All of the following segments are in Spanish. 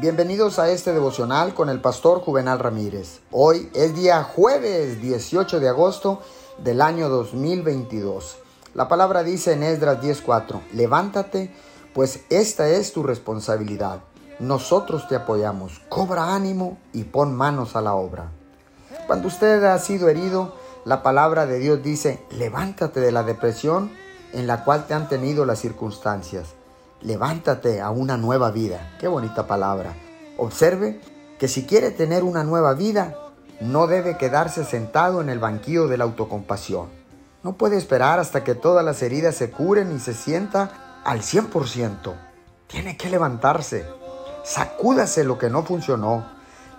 Bienvenidos a este devocional con el pastor Juvenal Ramírez. Hoy es día jueves 18 de agosto del año 2022. La palabra dice en Esdras 10:4, levántate, pues esta es tu responsabilidad. Nosotros te apoyamos, cobra ánimo y pon manos a la obra. Cuando usted ha sido herido, la palabra de Dios dice, levántate de la depresión en la cual te han tenido las circunstancias. Levántate a una nueva vida. Qué bonita palabra. Observe que si quiere tener una nueva vida, no debe quedarse sentado en el banquillo de la autocompasión. No puede esperar hasta que todas las heridas se curen y se sienta al 100%. Tiene que levantarse. Sacúdase lo que no funcionó.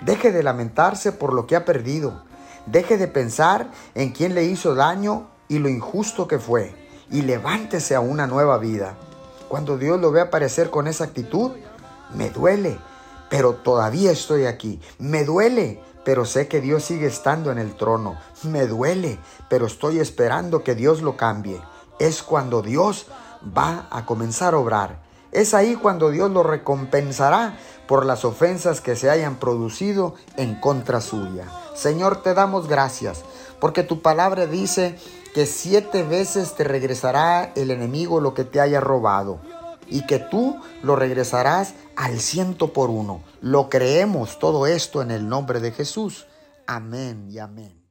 Deje de lamentarse por lo que ha perdido. Deje de pensar en quién le hizo daño y lo injusto que fue y levántese a una nueva vida. Cuando Dios lo ve aparecer con esa actitud, me duele, pero todavía estoy aquí. Me duele, pero sé que Dios sigue estando en el trono. Me duele, pero estoy esperando que Dios lo cambie. Es cuando Dios va a comenzar a obrar. Es ahí cuando Dios lo recompensará por las ofensas que se hayan producido en contra suya. Señor, te damos gracias, porque tu palabra dice que siete veces te regresará el enemigo lo que te haya robado y que tú lo regresarás al ciento por uno. Lo creemos todo esto en el nombre de Jesús. Amén y amén.